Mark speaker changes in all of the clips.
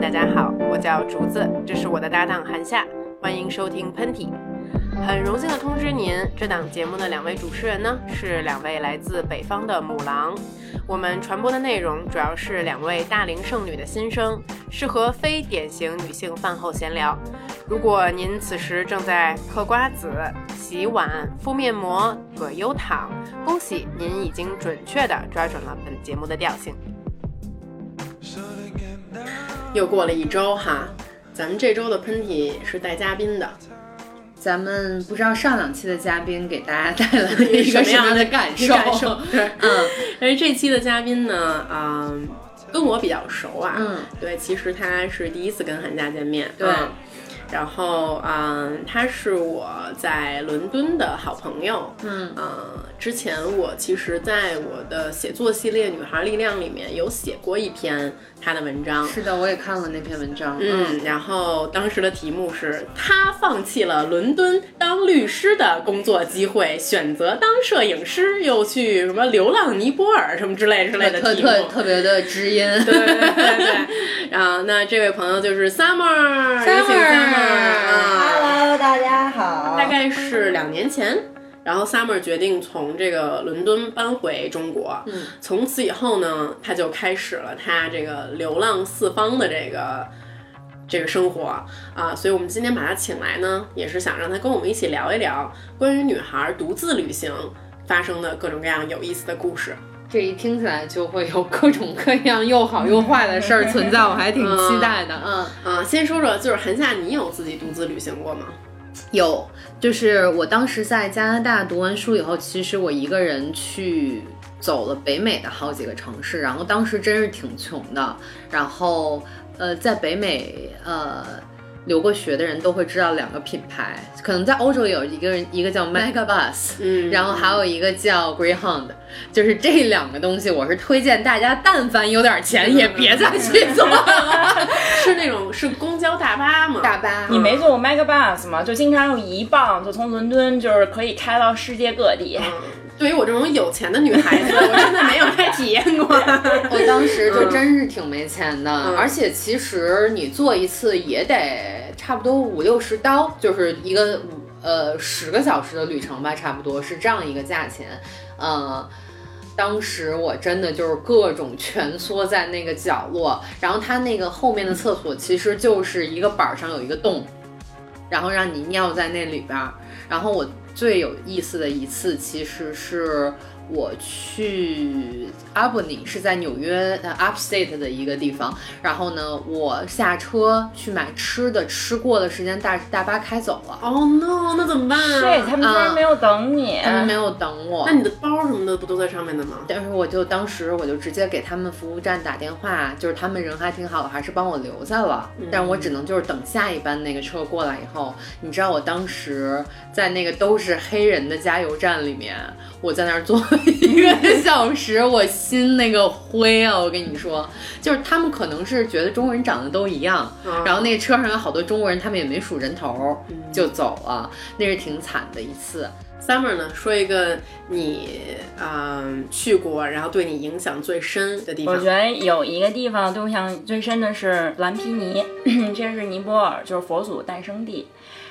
Speaker 1: 大家好，我叫竹子，这是我的搭档韩夏，欢迎收听喷嚏。很荣幸的通知您，这档节目的两位主持人呢是两位来自北方的母狼。我们传播的内容主要是两位大龄剩女的心声，适合非典型女性饭后闲聊。如果您此时正在嗑瓜子、洗碗、敷面膜、葛优躺，恭喜您已经准确地抓准了本节目的调性。又过了一周哈，咱们这周的喷嚏是带嘉宾的。
Speaker 2: 咱们不知道上两期的嘉宾给大家带来了 一个什么样的感受？
Speaker 1: 感受 对，嗯，但是这期的嘉宾呢，嗯，跟我比较熟啊，
Speaker 2: 嗯，
Speaker 1: 对，其实他是第一次跟韩家见面，
Speaker 2: 对。
Speaker 1: 然后，嗯，他是我在伦敦的好朋友，
Speaker 2: 嗯，
Speaker 1: 呃，之前我其实在我的写作系列《女孩力量》里面有写过一篇她的文章，
Speaker 2: 是的，我也看了那篇文章，
Speaker 1: 嗯，然后当时的题目是她放弃了伦敦当律师的工作机会，选择当摄影师，又去什么流浪尼泊尔什么之类之类的
Speaker 2: 题目，特特别的知音，
Speaker 1: 对对对，然后那这位朋友就是 Summer，Summer。
Speaker 3: Hello，大家好。
Speaker 1: 大概是两年前，然后 Summer 决定从这个伦敦搬回中国。
Speaker 2: 嗯，
Speaker 1: 从此以后呢，他就开始了他这个流浪四方的这个这个生活啊。所以我们今天把他请来呢，也是想让他跟我们一起聊一聊关于女孩独自旅行发生的各种各样有意思的故事。
Speaker 2: 这一听起来就会有各种各样又好又坏的事儿存在，我还挺期待的。
Speaker 1: 嗯啊，先说说，就是韩夏，你有自己独自旅行过吗？
Speaker 2: 有，就是我当时在加拿大读完书以后，其实我一个人去走了北美的好几个城市，然后当时真是挺穷的。然后呃，在北美呃。留过学的人都会知道两个品牌，可能在欧洲有一个人，一个叫 Megabus，
Speaker 1: 嗯，
Speaker 2: 然后还有一个叫 Greyhound，就是这两个东西，我是推荐大家，但凡有点钱也别再去坐了。
Speaker 1: 是那种是公交大巴吗？
Speaker 2: 大巴，
Speaker 3: 你没坐过 Megabus 吗？就经常用一磅就从伦敦就是可以开到世界各地。
Speaker 1: 对于我这种有钱的女孩子，我真的没有太体验过。
Speaker 2: 我当时就真是挺没钱的，而且其实你做一次也得差不多五六十刀，就是一个五呃十个小时的旅程吧，差不多是这样一个价钱。呃，当时我真的就是各种蜷缩在那个角落，然后它那个后面的厕所其实就是一个板上有一个洞，然后让你尿在那里边儿，然后我。最有意思的一次，其实是我去 Albany，是在纽约的 Upstate 的一个地方。然后呢，我下车去买吃的，吃过的时间大大巴开走了。
Speaker 1: Oh no，那怎么办啊？
Speaker 3: 对，他们居然没有等你，
Speaker 2: 他们没有等我。
Speaker 1: 那你的包什么的不都在上面的吗？
Speaker 2: 但是我就当时我就直接给他们服务站打电话，就是他们人还挺好的，还是帮我留下了。但我只能就是等下一班那个车过来以后，你知道我当时在那个都是黑人的加油站里面，我在那儿坐了一个小时，我心那个灰啊！我跟你说，就是他们可能是觉得中国人长得都一样，然后那个车上有好多中国人，他们也没数人头就走了，那是挺惨的一次。
Speaker 1: Summer 呢，说一个你嗯去过，然后对你影响最深的地方。
Speaker 3: 我觉得有一个地方对我印象最深的是蓝皮尼，这是尼泊尔，就是佛祖诞生地。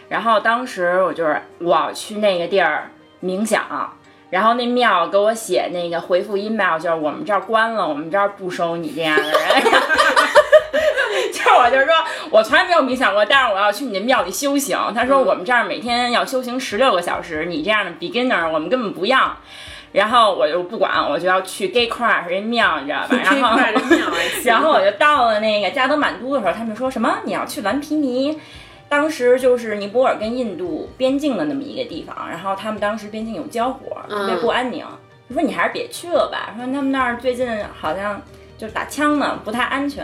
Speaker 3: 然后当时我就是我去那个地儿冥想，然后那庙给我写那个回复 email，就是我们这儿关了，我们这儿不收你这样的人。就我就是说我从来没有冥想过，但是我要去你的庙里修行。他说我们这儿每天要修行十六个小时，你这样的 beginner 我们根本不要。然后我就不管，我就要去 Gay Crash 这庙，你知道吧？然后 然后我就到了那个加德满都的时候，他们说什么你要去蓝皮尼。当时就是尼泊尔跟印度边境的那么一个地方，然后他们当时边境有交火，特别不安宁。我说你还是别去了吧，说他们那儿最近好像就打枪呢，不太安全。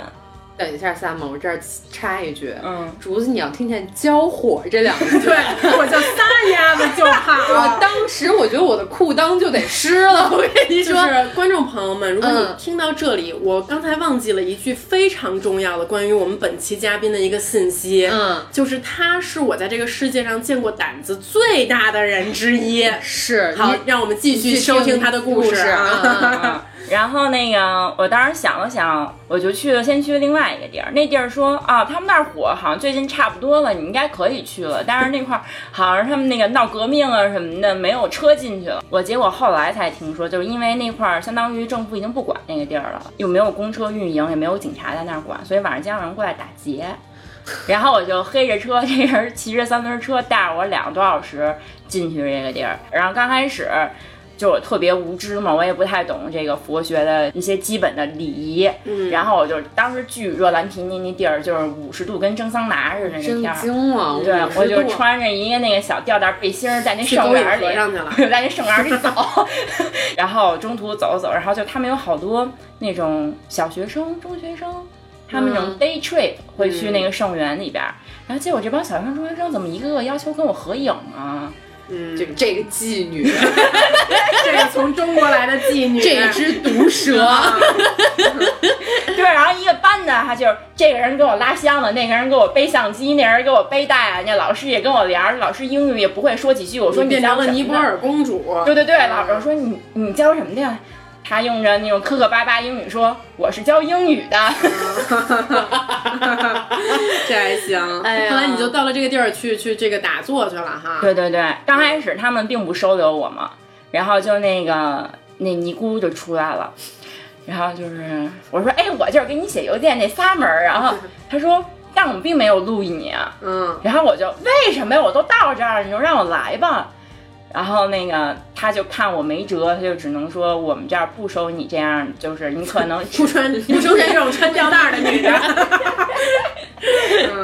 Speaker 2: 等一下，萨姆，我这儿插一句，
Speaker 3: 嗯，
Speaker 2: 竹子，你要听见“交火”这两个字，
Speaker 1: 对我就撒丫子就跑。
Speaker 2: 我当时我觉得我的裤裆就得湿了。我跟你说，
Speaker 1: 就是观众朋友们，如果你听到这里，我刚才忘记了一句非常重要的关于我们本期嘉宾的一个信息，
Speaker 2: 嗯，
Speaker 1: 就是他是我在这个世界上见过胆子最大的人之一。
Speaker 2: 是，
Speaker 1: 好，让我们继续收听他的故
Speaker 2: 事
Speaker 1: 啊。
Speaker 3: 然后那个，我当时想了想。我就去了，先去另外一个地儿。那地儿说啊，他们那儿火好像最近差不多了，你应该可以去了。但是那块儿好像他们那个闹革命啊什么的，没有车进去了。我结果后来才听说，就是因为那块儿相当于政府已经不管那个地儿了，又没有公车运营，也没有警察在那儿管，所以晚上经常有人过来打劫。然后我就黑着车，这人骑着三轮车带着我两个多小时进去这个地儿。然后刚开始。就我特别无知嘛，我也不太懂这个佛学的一些基本的礼仪。嗯，然后我就当时巨热，蓝皮那那地儿就是五十度，跟蒸桑拿似的那天儿。
Speaker 2: 惊了！
Speaker 3: 对，我就穿着一个那个小吊带背心，在那圣园里，在那圣园里走。然后中途走走，然后就他们有好多那种小学生、中学生，他们那种 day trip 会去那个圣园里边。然后结果这帮小学生、中学生怎么一个个要求跟我合影啊？
Speaker 2: 嗯，就这个妓女，
Speaker 1: 这个从中国来的妓女，
Speaker 2: 这只毒蛇，
Speaker 3: 对，然后一个班的，他就是这个人给我拉箱子，那个人给我背相机，那人给我背带，那老师也跟我聊，老师英语也不会说几句，我说
Speaker 1: 你教了尼泊尔公主，
Speaker 3: 对对对，老师说你你教什么的？他用着那种磕磕巴巴英语说：“我是教英语的。”
Speaker 1: 这还行。后来你就到了这个地儿去去这个打坐去了哈。
Speaker 3: 对对对，刚开始他们并不收留我嘛，然后就那个那尼姑就出来了，然后就是我说：“哎，我就是给你写邮件那仨门。”然后他说：“但我们并没有录你啊。”嗯。然后我就为什么呀？我都到这儿，你就让我来吧。然后那个他就看我没辙，他就只能说我们这儿不收你这样，就是你可能
Speaker 1: 不穿 不收这种穿吊带的女的。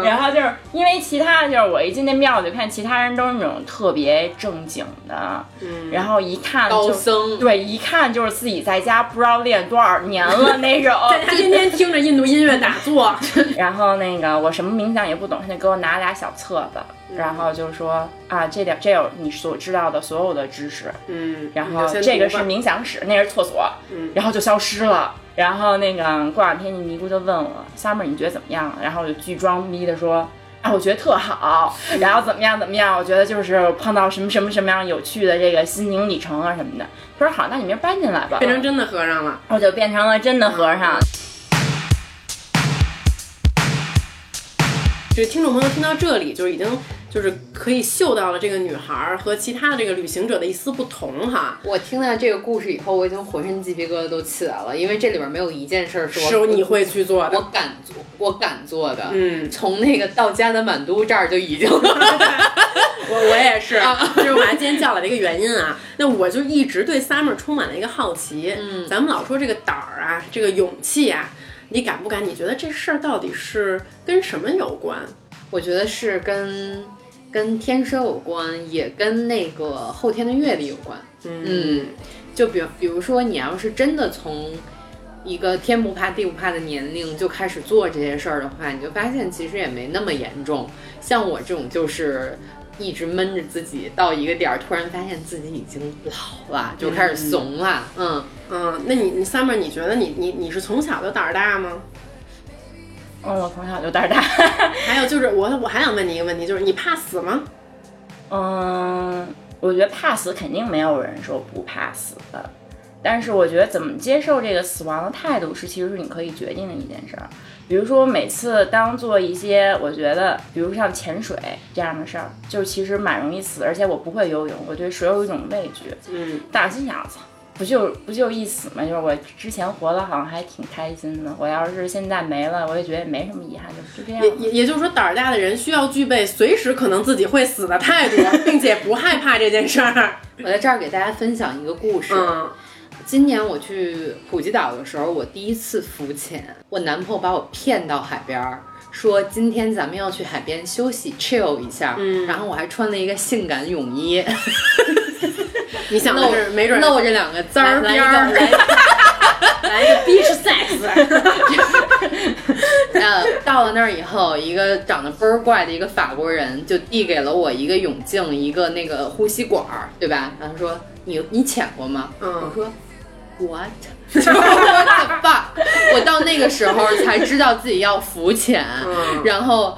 Speaker 3: 然后就是因为其他的就是我一进那庙就看其他人都是那种特别正经的，然后一看
Speaker 2: 高僧，
Speaker 3: 对，一看就是自己在家不知道练多少年了 那种，
Speaker 1: 他天天听着印度音乐打坐。
Speaker 3: 然后那个我什么冥想也不懂，他就给我拿俩小册子。然后就是说啊，这点这有你所知道的所有的知识，嗯，然后这个是冥想室，那是厕所，嗯，然后就消失了。然后那个过两天，尼姑就问我，summer 你觉得怎么样？然后我就巨装逼的说，啊，我觉得特好。然后怎么样怎么样？我觉得就是碰到什么什么什么样有趣的这个心灵里程啊什么的。他说好，那你明儿搬进来吧。
Speaker 1: 变成真的和尚了，
Speaker 3: 我就变成了真的和尚。
Speaker 1: 这个听众朋友听到这里，就是已经。就是可以嗅到了这个女孩和其他的这个旅行者的一丝不同哈。
Speaker 2: 我听到这个故事以后，我已经浑身鸡皮疙瘩都起来了，因为这里边没有一件事是
Speaker 1: 是你会去做的，
Speaker 2: 我敢做，我敢做的。嗯，从那个到加德满都这儿就已经，我
Speaker 1: 我也是，就是我把他今天叫来的一个原因啊。那我就一直对 Summer 充满了一个好奇。嗯，咱们老说这个胆儿啊，这个勇气啊，你敢不敢？你觉得这事儿到底是跟什么有关？
Speaker 2: 我觉得是跟。跟天生有关，也跟那个后天的阅历有关。嗯，就比比如说，你要是真的从一个天不怕地不怕的年龄就开始做这些事儿的话，你就发现其实也没那么严重。像我这种就是一直闷着自己，到一个点儿突然发现自己已经老了，就开始怂了。嗯
Speaker 1: 嗯，那你你 summer，你觉得你你你是从小就胆儿大吗？
Speaker 3: 嗯，我从小就胆儿大。
Speaker 1: 还有就是，我我还想问你一个问题，就是你怕死吗？
Speaker 3: 嗯，我觉得怕死肯定没有人说不怕死的，但是我觉得怎么接受这个死亡的态度是，其实是你可以决定的一件事儿。比如说，每次当做一些我觉得，比如像潜水这样的事儿，就是其实蛮容易死，而且我不会游泳，我对水有一种畏惧。嗯，大心想，操。不就不就一死吗？就是我之前活的好像还挺开心的。我要是现在没了，我也觉得也没什么遗憾，就就这样。
Speaker 1: 也也也就是说，胆儿大的人需要具备随时可能自己会死的态度，并且不害怕这件事儿。
Speaker 2: 我在这儿给大家分享一个故事。嗯，今年我去普吉岛的时候，我第一次浮潜，我男朋友把我骗到海边儿，说今天咱们要去海边休息 chill 一下。嗯，然后我还穿了一个性感泳衣。
Speaker 1: 你想露没准
Speaker 2: 露这两个字儿边儿，
Speaker 1: 来一个 beach sex。
Speaker 2: 呃，到了那儿以后，一个长得倍儿怪的一个法国人就递给了我一个泳镜，一个那个呼吸管儿，对吧？然后说你你潜过吗？嗯，我说 what？爸，我到那个时候才知道自己要浮潜，然后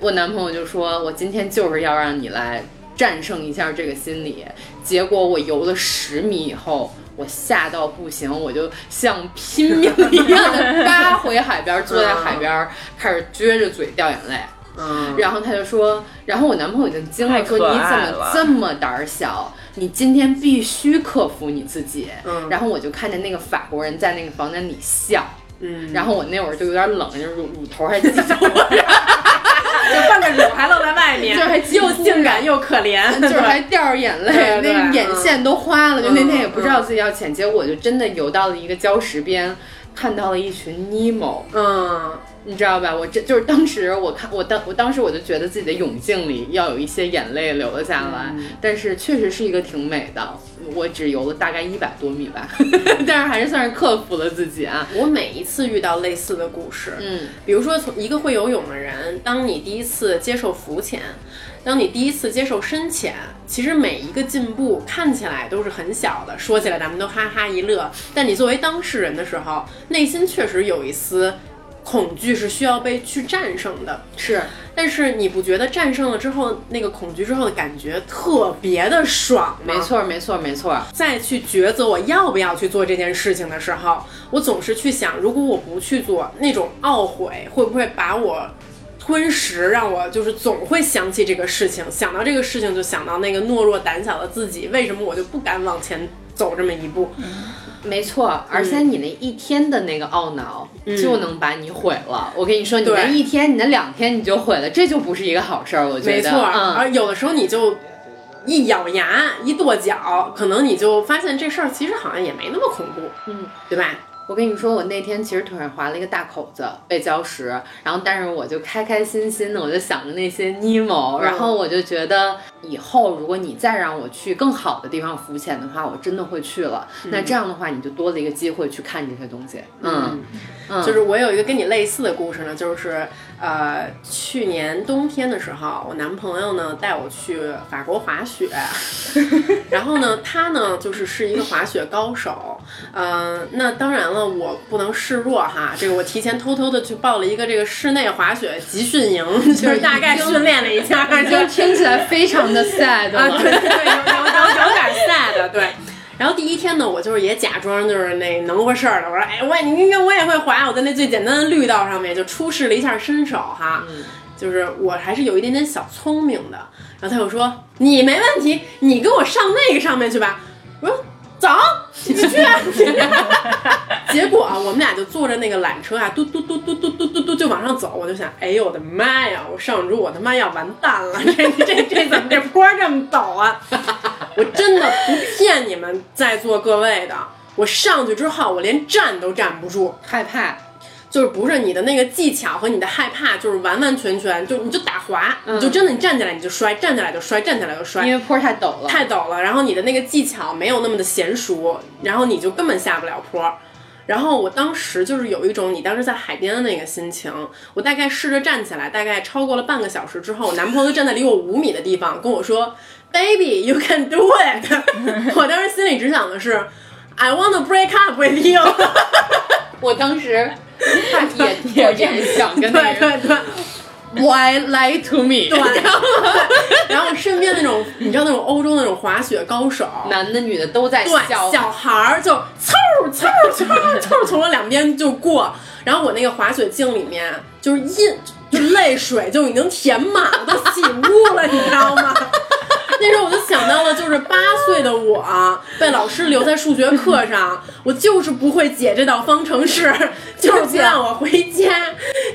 Speaker 2: 我男朋友就说，我今天就是要让你来。战胜一下这个心理。结果我游了十米以后，我吓到不行，我就像拼命一样的扒回海边，坐在海边开始撅着嘴掉眼泪。
Speaker 1: 嗯，
Speaker 2: 然后他就说，然后我男朋友已经惊了，说你怎么这么胆儿小？你今天必须克服你自己。
Speaker 1: 嗯
Speaker 2: 然后我就看见那个法国人在那个房间里笑，
Speaker 1: 嗯，
Speaker 2: 然后我那会儿就有点冷，就是乳乳头还挤着我，
Speaker 1: 就半个乳还露在外面，
Speaker 2: 就是还
Speaker 1: 又性感又可怜，
Speaker 2: 就是还掉着眼泪，那个眼线都花了。就那天也不知道
Speaker 1: 嗯
Speaker 2: 自己要潜，结果我就真的游到了一个礁石边，看到了一群尼莫。
Speaker 1: 嗯。
Speaker 2: 你知道吧？我这就是当时我看我当我当时我就觉得自己的泳镜里要有一些眼泪流了下来，
Speaker 1: 嗯
Speaker 2: 但是确实是一个挺美的。我只游了大概一百多米吧，但是还是算是克服了自己啊。
Speaker 1: 我每一次遇到类似的故事，
Speaker 2: 嗯，
Speaker 1: 比如说从一个会游泳的人，当你第一次接受浮潜，当你第一次接受深潜，其实每一个进步看起来都是很小的，说起来咱们都哈哈一乐，但你作为当事人的时候，内心确实有一丝恐惧是需要被去战胜的。
Speaker 2: 是
Speaker 1: 但是你不觉得战胜了之后，那个恐惧之后的感觉特别的爽吗？
Speaker 2: 没。错，没错，没错。
Speaker 1: 再去抉择我要不要去做这件事情的时候，我总是去想，如果我不去做，那种懊悔会不会把我吞噬，让我就是总会想起这个事情，想到这个事情就想到那个懦弱胆小的自己，为什么我就不敢往前走这么一步？
Speaker 2: 没错，而且你那一天的那个懊恼就能把你毁了。我跟你说，你那一天，你那两天你就毁了，这就不是一个好事儿。我觉得，
Speaker 1: 没错，
Speaker 2: 嗯，
Speaker 1: 而有的时候你就一咬牙一跺脚，可能你就发现这事儿其实好像也没那么恐怖，
Speaker 2: 嗯，
Speaker 1: 对吧？
Speaker 2: 我跟你说，我那天其实腿上划了一个大口子，被礁石，然后但是我就开开心心的，我就想着那些尼莫，
Speaker 1: 嗯
Speaker 2: 然后我就觉得以后如果你再让我去更好的地方浮潜的话，我真的会去了。那这样的话，你就多了一个机会去看这些东西。嗯嗯，
Speaker 1: 就是我有一个跟你类似的故事呢，就是呃，去年冬天的时候，我男朋友呢带我去法国滑雪，然后呢，他呢就是是一个滑雪高手，嗯、那当然了，我不能示弱哈，这个我提前偷偷的去报了一个这个室内滑雪集训营，就是大概训练了一下，
Speaker 2: 已经听起来非常的 sad
Speaker 1: 啊，对对对，有有有有点 sad，对。然后第一天呢，我就是也假装就是那能过事儿的，我说哎，我也你看我也会滑，我在那最简单的绿道上面就出示了一下身手哈，就是我还是有一点点小聪明的。然后他又说你没问题，你给我上那个上面去吧。我说走，你去。结果，我们俩就坐着那个缆车啊，嘟嘟嘟嘟嘟嘟嘟嘟就往上走。我就想，哎呦我的妈呀！我上周我他妈要完蛋了，这这这怎么这坡这么陡啊？我真的不骗你们在座各位的，我上去之后我连站都站不住，
Speaker 2: 害怕，
Speaker 1: 就是不是你的那个技巧和你的害怕，就是完完全全就你就打滑，
Speaker 2: 嗯
Speaker 1: 你就真的你站起来你就摔，站起来就摔，站起来就摔，
Speaker 2: 因为坡太陡了。
Speaker 1: 太陡了，然后你的那个技巧没有那么的娴熟，然后你就根本下不了坡。然后我当时就是有一种你当时在海边的那个心情，我大概试着站起来，大概超过了半个小时之后，我男朋友就站在离我五米的地方跟我说：“Baby, you can do it。”我当时心里只想的是：“I want to break up with you。
Speaker 2: 我当时也也这样想跟”那
Speaker 1: 对
Speaker 2: 个人
Speaker 1: 对对。
Speaker 2: ，Why lie to me？
Speaker 1: 对，然后身边那种你知道那种欧洲那种滑雪高手，
Speaker 2: 男的女的都在
Speaker 1: 对，
Speaker 2: 笑。
Speaker 1: 小孩儿就嗖嗖嗖嗖从我两边就过，然后我那个滑雪镜里面就是印，就泪水就已经填满了，都起雾了，你知道吗？那时候我就想到了，就是八岁的我被老师留在数学课上，我就是不会解这道方程式，就是不让我回家，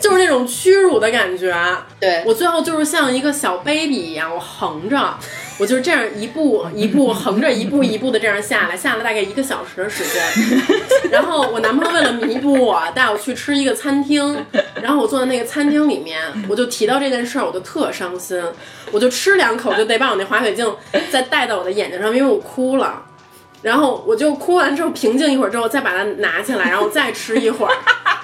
Speaker 1: 就是那种屈辱的感觉。
Speaker 2: 对
Speaker 1: 我最后就是像一个小 baby 一样，我横着，我就是这样一步一步横着，一步一步的这样下来，下了大概一个小时的时间。然后我男朋友为了弥补我，带我去吃一个餐厅，然后我坐在那个餐厅里面，我就提到这件事儿，我就特伤心，我就吃两口就得把我那滑雪镜再戴到我的眼睛上，因为我哭了。然后我就哭完之后平静一会儿之后，再把它拿起来，然后再吃一会儿。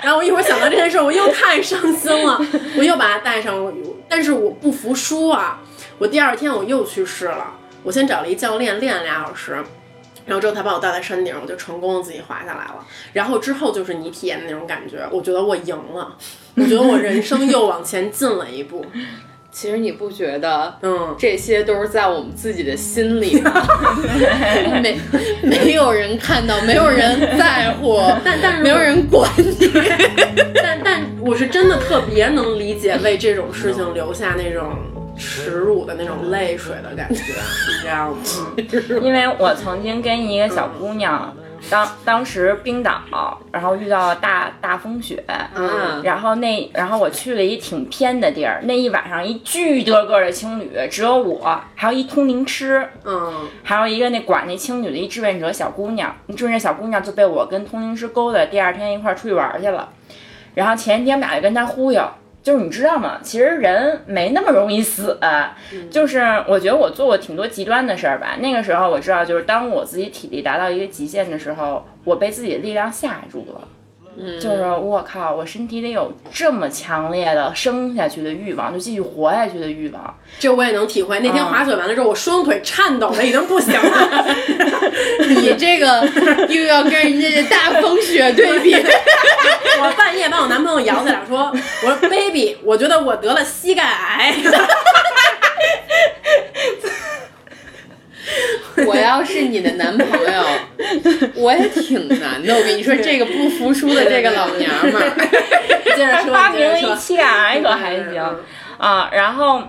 Speaker 1: 然后我一会儿想到这件事儿，我又太伤心了，我又把它带上。我但是我不服输啊！我第二天我又去试了，我先找了一教练练了俩小时，然后之后他把我带在山顶，我就成功的自己滑下来了。然后之后就是你体验的那种感觉，我觉得我赢了，我觉得我人生又往前进了一步。
Speaker 2: 其实你不觉得，
Speaker 1: 嗯，
Speaker 2: 这些都是在我们自己的心里吗？没没有人看到，没有人在乎，
Speaker 1: 但但是
Speaker 2: 没有人管你。
Speaker 1: 但但我是真的特别能理解为这种事情留下那种耻辱的那种泪水的感觉，是这样吗？
Speaker 3: 因为我曾经跟一个小姑娘。当当时冰岛，然后遇到了大大风雪，
Speaker 2: 嗯，
Speaker 3: 然后那然后我去了一挺偏的地儿，那一晚上一巨多个的青旅，只有我，还有一通灵师，
Speaker 1: 嗯，
Speaker 3: 还有一个那管那青旅的一志愿者小姑娘，志愿者小姑娘就被我跟通灵师勾搭，第二天一块出去玩去了，然后前一天我们俩就跟他忽悠。就是你知道吗？其实人没那么容易死，就是我觉得我做过挺多极端的事儿吧。那个时候我知道，就是当我自己体力达到一个极限的时候，我被自己的力量吓住了。
Speaker 2: 嗯，
Speaker 3: 就是我靠，我身体里有这么强烈的生下去的欲望，就继续活下去的欲望。
Speaker 1: 这我也能体会。那天滑雪完了之后，我双腿颤抖的已经不行了。
Speaker 2: 你这个 又要跟人家大风雪对比。
Speaker 1: 我半夜把我男朋友摇起来，说：“我说 baby，我觉得我得了膝盖癌。”
Speaker 2: 我要是你的男朋友，我也挺难的。我跟你说，这个不服输的这个老娘们儿，
Speaker 1: 接着说，
Speaker 3: 发明了一
Speaker 1: 接着说
Speaker 3: 膝盖癌可还行啊。然后，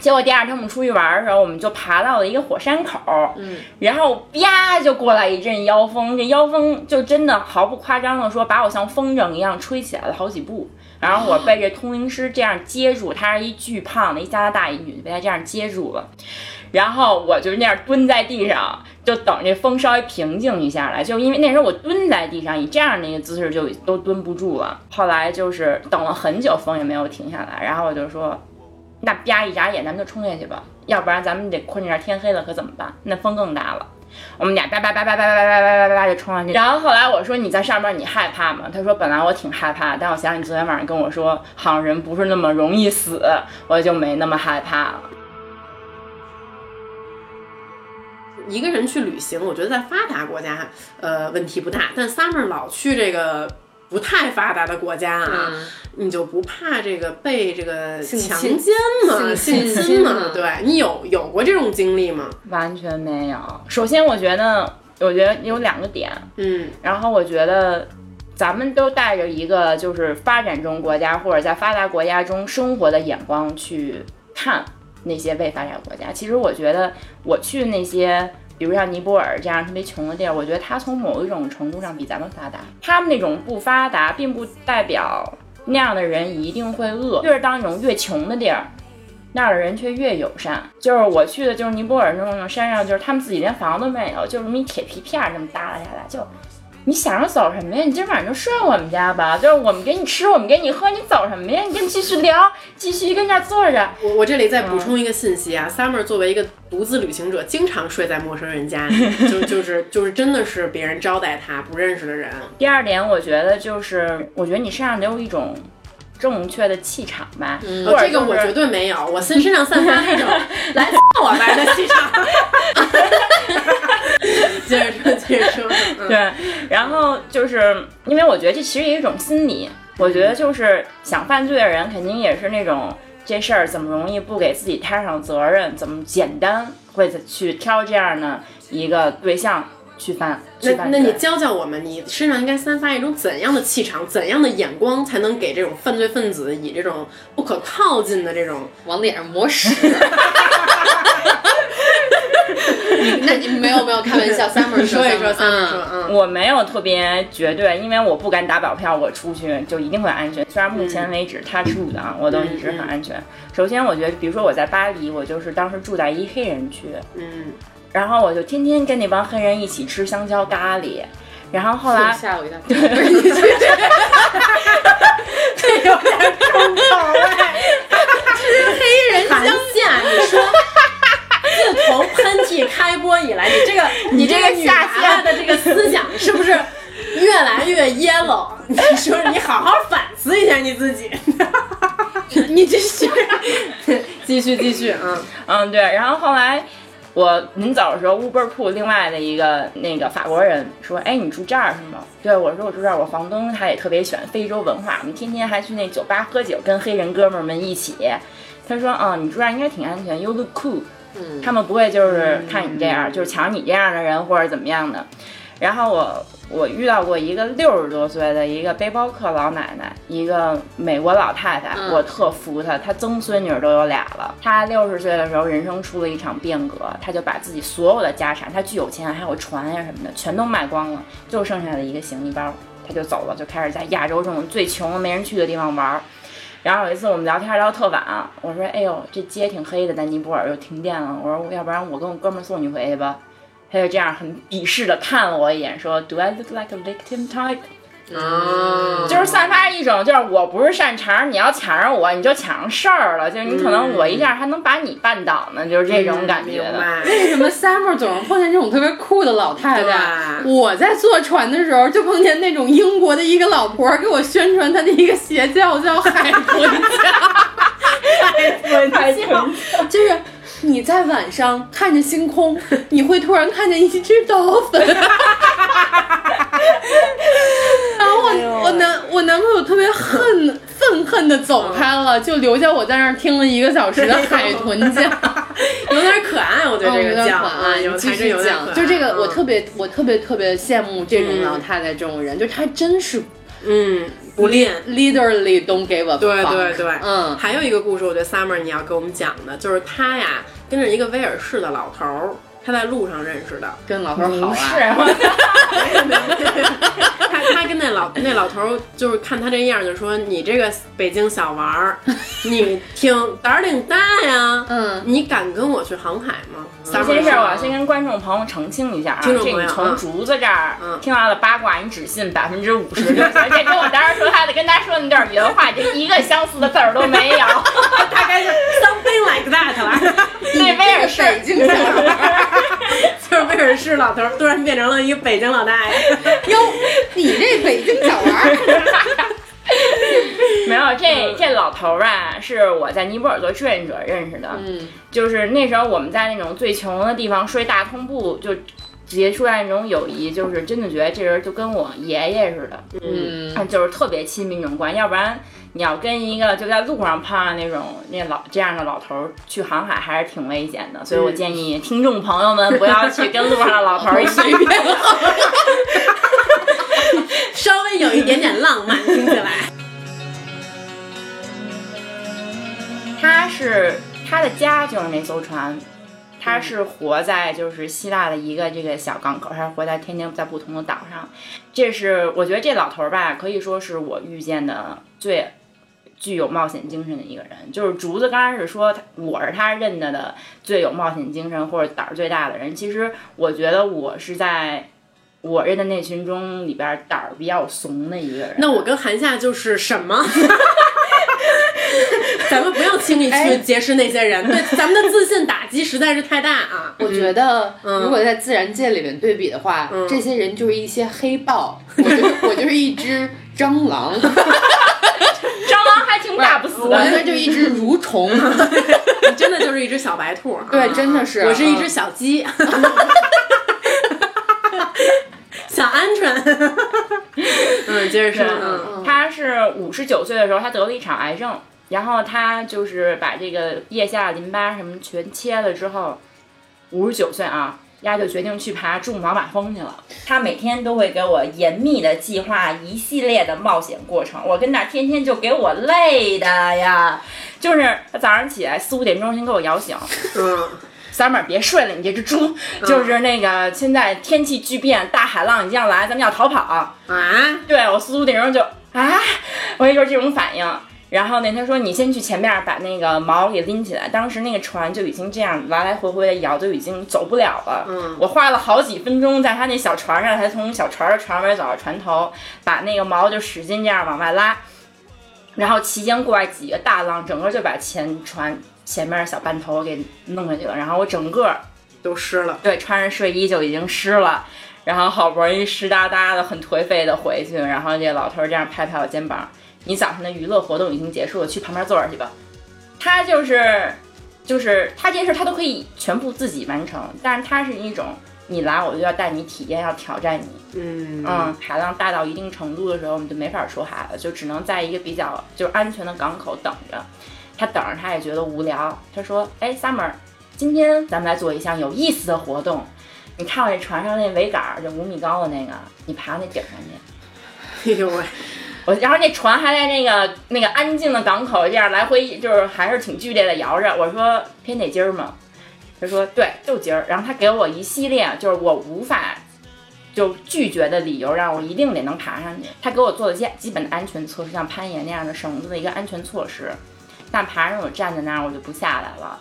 Speaker 3: 结果第二天我们出去玩的时候，我们就爬到了一个火山口，
Speaker 2: 嗯，
Speaker 3: 然后啪就过来一阵妖风，这妖风就真的毫不夸张的说，把我像风筝一样吹起来了好几步。然后我被这通灵师这样接住，她是一巨胖的一加拿大一女的，被她这样接住了。然后我就那样蹲在地上，就等这风稍微平静一下来。就因为那时候我蹲在地上，以这样的一个姿势就都蹲不住了。后来就是等了很久，风也没有停下来。然后我就说，那啪一眨眼，咱们就冲下去吧，要不然咱们得困在这儿，天黑了可怎么办？那风更大了。我们俩叭叭叭叭叭叭叭叭叭叭就冲上去。然后后来我说你在上面你害怕吗？他说本来我挺害怕，但我想你昨天晚上跟我说，好像人不是那么容易死，我就没那么害怕了。
Speaker 1: 一个人去旅行，我觉得在发达国家，呃，问题不大。但 Summer 老去这个不太发达的国家啊，你就不怕这个被这个强奸吗？性侵吗？对你有有过这种经历吗？
Speaker 3: 完全没有。首先，我觉得，我觉得有两个点，
Speaker 1: 嗯，
Speaker 3: 然后我觉得咱们都带着一个就是发展中国家或者在发达国家中生活的眼光去看。那些未发展国家，其实我觉得我去那些，比如像尼泊尔这样特别穷的地儿，我觉得它从某一种程度上比咱们发达。他们那种不发达，并不代表那样的人一定会饿。就是当那种越穷的地儿，那儿的人却越友善。就是我去的，就是尼泊尔那种山上，就是他们自己连房都没有，就这么一铁皮片儿这么耷拉下来，就。你想着走什么呀？你今晚上就睡我们家吧，就是我们给你吃，我们给你喝，你走什么呀？你跟继续聊，继续跟这儿坐着。
Speaker 1: 我我这里再补充一个信息啊，Summer 作为一个独自旅行者，经常睡在陌生人家里，就就是就是真的是别人招待他不认识的人。
Speaker 3: 第二点，我觉得就是，我觉得你身上得有一种正确的气场吧。
Speaker 1: 这个我绝对没有，我身身上散发那种 来我来的气场。接着说，接着说。嗯、
Speaker 3: 对，然后就是因为我觉得这其实也是一种心理，我觉得就是想犯罪的人肯定也是那种这事儿怎么容易不给自己摊上责任，怎么简单会去挑这样的一个对象去犯。
Speaker 1: 那那你教教我们，你身上应该散发一种怎样的气场，怎样的眼光，才能给这种犯罪分子以这种不可靠近的这种
Speaker 2: 往脸上抹屎？那你没有没有开玩笑，Summer
Speaker 1: 说一说，Summer 说，嗯，
Speaker 3: 我没有特别绝对，因为我不敢打保票，我出去就一定会安全。虽然目前为止他住的啊，我都一直很安全。首先，我觉得，比如说我在巴黎，我就是当时住在一黑人区，
Speaker 1: 嗯，
Speaker 3: 然后我就天天跟那帮黑人一起吃香蕉咖喱，然后后来
Speaker 2: 吓我一跳，
Speaker 1: 这有点重口味，吃黑人香下，你说。自从喷嚏开播以来，你这个 你这个女娃的这个思想是不是越来越 yellow？你说你好好反思一下你自己。你这是继续继续，嗯
Speaker 3: 嗯对，然后后来我临走的时候，Uber 铺另外的一个那个法国人说：“哎，你住这儿是吗？”对，我说我住这儿，我房东他也特别喜欢非洲文化，我们天天还去那酒吧喝酒，跟黑人哥们儿们一起。他说，嗯，你住这儿应该挺安全，You look cool。他们不会就是看你这样，就是抢你这样的人或者怎么样的。然后我我遇到过一个六十多岁的一个背包客老奶奶，一个美国老太太，
Speaker 2: 嗯
Speaker 3: 我特服她，她曾孙女都有俩了。她六十岁的时候，人生出了一场变革，她就把自己所有的家产，她巨有钱，还有船呀什么的，全都卖光了，就剩下了一个行李包，她就走了，就开始在亚洲这种最穷没人去的地方玩儿。然后有一次我们聊天聊得特晚，我说：“哎呦，这街挺黑的，在尼泊尔又停电了。”我说：“要不然我跟我哥们儿送你回去吧。”他就这样很鄙视的看了我一眼，说：“Do I look like a victim type？”
Speaker 1: 嗯，
Speaker 3: 就是散发一种，就是我不是善茬，你要抢上我，你就抢上事儿了，就是你可能我一下还能把你绊倒呢，就是这种感觉的。
Speaker 2: 为什么 Summer 总是碰见这种特别酷的老太太？我在坐船的时候就碰见那种英国的一个老婆儿给我宣传她的一个邪教，叫海豚教。
Speaker 3: 海豚教
Speaker 2: 就是你在晚上看着星空，你会突然看见一只 dolphin。然后我我男我男朋友特别恨愤恨的走开了，就留下我在那儿听了一个小时的海豚叫。
Speaker 1: 有点可爱，我觉得这
Speaker 2: 嗯有点
Speaker 1: 个叫
Speaker 2: 可
Speaker 1: 啊，
Speaker 2: 爱，
Speaker 1: 有
Speaker 2: 继续讲，就这个，我
Speaker 1: 嗯。
Speaker 2: 特别我特别特别羡慕这种
Speaker 1: 嗯。
Speaker 2: 老太太这种人，就她真是
Speaker 1: 嗯不练。
Speaker 2: literally don't give a
Speaker 1: 对
Speaker 2: fuck
Speaker 1: 对对，
Speaker 2: 嗯，
Speaker 1: 还有一个故事，我觉得 Summer 你要给我们讲的，就是他呀跟着一个威尔士的老头儿，他在路上认识的。
Speaker 2: 跟老头儿好啊，，
Speaker 1: 他他跟那老那老头儿就是看他这样，就说你这个北京小娃儿，你挺胆儿挺大呀，
Speaker 2: 嗯，
Speaker 1: 你敢跟我去航海吗？
Speaker 3: 这
Speaker 1: Summer
Speaker 3: 件事儿
Speaker 1: 说
Speaker 3: 我要先跟观众朋友澄清一下啊，这你从
Speaker 1: 嗯
Speaker 3: 竹子这儿
Speaker 1: 嗯
Speaker 3: 听到的八卦，你只信百分之五十就行。这跟我当时说他的跟他说的那段原话，这一个相似的字儿都没有。
Speaker 1: 大概是 something like that 吧，
Speaker 3: 那威尔士
Speaker 2: 北京小孩儿，
Speaker 1: 就是威尔士老头儿突然变成了一个北京老大爷。
Speaker 2: 哟，你这北京小孩儿，
Speaker 3: 没有这这老头儿啊，是我在尼泊尔做志愿者认识的。
Speaker 2: 嗯，
Speaker 3: 就是那时候我们在那种最穷的地方睡大通铺，就结出来那种友谊，就是真的觉得这人就跟我爷爷似的，
Speaker 2: 嗯，
Speaker 3: 嗯，就是特别亲密那种关系。要不然你要跟一个就在路上碰上那种那老这样的老头儿去航海，还是挺危险的。所以我建议听众朋友们不要去跟路上的老头儿一起。
Speaker 1: 稍微有一点点浪漫，听起来。
Speaker 3: 他是他的家就是那艘船，他是活在就是希腊的一个这个小港口，他是活在天天在不同的岛上。这是我觉得这老头儿吧，可以说是我遇见的最具有冒险精神的一个人。就是竹子刚开始说他我是他认得的最有冒险精神或者胆儿最大的人，其实我觉得我是在我认的那群中里边胆儿比较怂的一个人。
Speaker 1: 那我跟韩夏就是什么？咱们不要轻易去结识那些人，对咱们的自信打击实在是太大啊！
Speaker 2: 我觉得
Speaker 1: 嗯。
Speaker 2: 如果在自然界里面对比的话，
Speaker 1: 嗯。
Speaker 2: 这些人就是一些黑豹，我就是我就是一只蟑螂，
Speaker 3: 蟑螂还挺打不死
Speaker 2: 我
Speaker 3: 的。
Speaker 2: 那边就一只蠕虫，
Speaker 1: 你真的就是一只小白兔啊，
Speaker 2: 对，真的是，
Speaker 1: 我是一只小鸡，小鹌鹑。嗯，接着说，嗯
Speaker 3: 他是五十九岁的时候，他得了一场癌症，然后他就是把这个腋下淋巴什么全切了之后，五十九岁啊，丫就决定去爬珠穆朗玛峰去了。他每天都会给我严密的计划一系列的冒险过程，我跟那儿天天就给我累的呀。就是他早上起来四五点钟先给我摇醒，
Speaker 1: 嗯，
Speaker 3: 三妹儿别睡了，你这只猪，就是那个现在天气巨变，大海浪已经要来，咱们要逃跑。
Speaker 1: 啊，
Speaker 3: 对我四五点钟就啊，我也就是这种反应。然后呢，他说你先去前面把那个锚给拎起来。当时那个船就已经这样来来回回的摇，就已经走不了了。
Speaker 1: 嗯
Speaker 3: 我花了好几分钟在他那小船上，才从小船的船尾走到船头，把那个锚就使劲这样往外拉。然后期间过来几个大浪，整个就把前船前面小半头给弄下去了。然后我整个
Speaker 1: 都湿了。
Speaker 3: 对，穿着睡衣就已经湿了，然后好不容易湿哒哒的，很颓废的回去，然后这老头儿这样拍拍我肩膀，你早上的娱乐活动已经结束了，去旁边坐着去吧。他就是，就是他这些事儿他都可以全部自己完成，但是他是一种你来我就要带你体验，要挑战你。
Speaker 1: 嗯
Speaker 3: 嗯，海浪大到一定程度的时候，我们就没法出海了，就只能在一个比较就是安全的港口等着。他等着他也觉得无聊。他说：“哎，Summer，今天咱们来做一项有意思的活动。你看我这船上那桅杆，就五米高的那个，你爬那顶上
Speaker 1: 去。”哎呦喂！
Speaker 3: 我然后那船还在那个那个安静的港口这样来回，就是还是挺剧烈的摇着。我说：“偏得今儿吗？”他说：“对，就今儿。”然后他给我一系列就是我无法。就拒绝的理由让我一定得能爬上去。他给我做了些基本的安全措施，像攀岩那样的绳子的一个安全措施。但爬上我站在那儿，我就不下来了。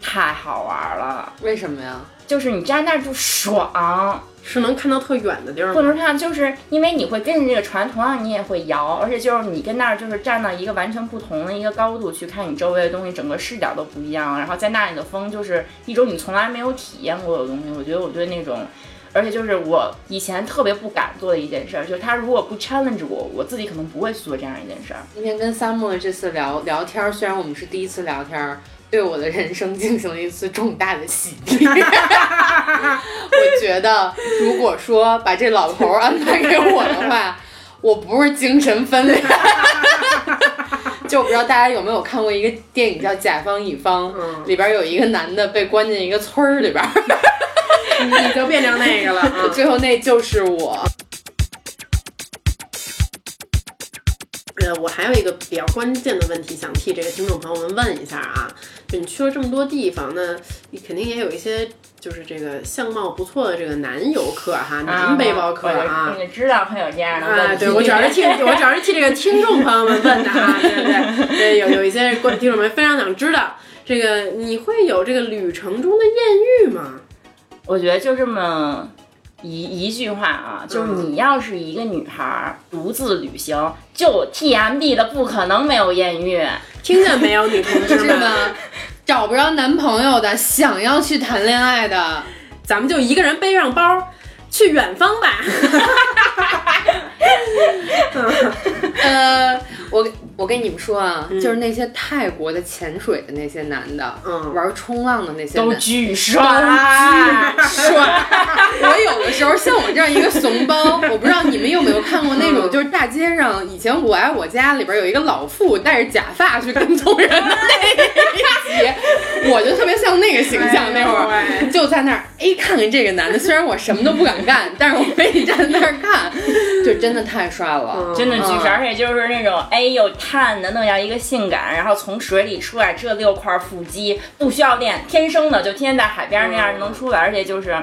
Speaker 3: 太好玩了！
Speaker 2: 为什么呀？
Speaker 3: 就是你站那儿就爽，
Speaker 1: 是能看到特远的地儿吗。
Speaker 3: 不能看，就是因为你会跟着这个船，同样你也会摇，而且就是你跟那儿就是站到一个完全不同的一个高度去看你周围的东西，整个视角都不一样。然后在那里的风就是一种你从来没有体验过的东西。我觉得我对那种。而且就是我以前特别不敢做的一件事，就是他如果不 challenge 我，我自己可能不会去做这样一件事。
Speaker 2: 今天跟 Summer 这次聊聊天，虽然我们是第一次聊天，对我的人生进行了一次重大的洗礼。我觉得，如果说把这老头安排给我的话，我不是精神分裂。就我不知道大家有没有看过一个电影叫《甲方乙方》，里边有一个男的被关进一个村儿里边。
Speaker 1: 你就变成那个了，
Speaker 2: 最后那就是我。
Speaker 1: 呃，我还有一个比较关键的问题想替这个听众朋友们问一下啊，就你去了这么多地方，那你肯定也有一些就是这个相貌不错的这个男游客哈，男背包客啊。
Speaker 3: 你知道会有这样的
Speaker 1: 啊？对我主要是替我主要是替这个听众朋友们问的啊，对对对，有有一些观听众们非常想知道，这个你会有这个旅程中的艳遇吗？
Speaker 3: 我觉得就这么一一句话啊，就是你要是一个女孩独自旅行，就 T M D 的不可能没有艳遇，
Speaker 1: 听见没有，女同志们？
Speaker 2: 找不着男朋友的，想要去谈恋爱的，
Speaker 1: 咱们就一个人背上包去远方吧。
Speaker 2: 呃，我。我跟你们说啊，就是那些泰国的潜水的那些男的，嗯，玩冲浪的那些
Speaker 3: 都巨帅，
Speaker 2: 巨帅。我有的时候像我这样一个怂包，我不知道你们有没有看过那种，就是大街上以前《我爱我家》里边有一个老妇戴着假发去跟踪人的那一集，我就特别像那个形象。那会儿 就在那儿，哎，看看这个男的，虽然我什么都不敢干，但是我非得站在那儿看，就真的太帅了，
Speaker 3: 真的巨帅，而且就是那种，哎呦。看的那样一个性感，然后从水里出来这六块腹肌不需要练，天生的就天天在海边那样能出来，而且就是。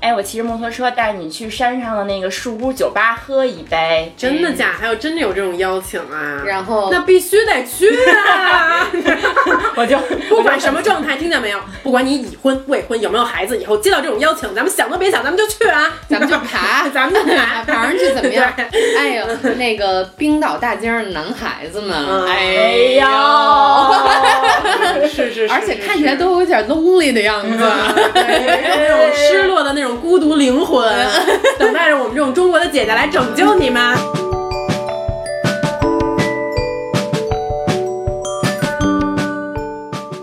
Speaker 3: 哎，我骑着摩托车带你去山上的那个树屋酒吧喝一杯，
Speaker 1: 真的假？还有真的有这种邀请啊？
Speaker 2: 然后
Speaker 1: 那必须得去啊！
Speaker 3: 我就
Speaker 1: 不管什么状态，听见没有？不管你已婚未婚，有没有孩子，以后接到这种邀请，咱们想都别想，咱们就去啊！
Speaker 2: 咱们就爬，
Speaker 1: 咱们就爬，
Speaker 2: 爬上去怎么样？哎呦，那个冰岛大街上的男孩子们，哎
Speaker 1: 呦，是是，
Speaker 2: 而且看起来都有点 lonely 的样子，
Speaker 1: 那种失落的那种。孤独灵魂，等待着我们这种中国的姐姐来拯救你们。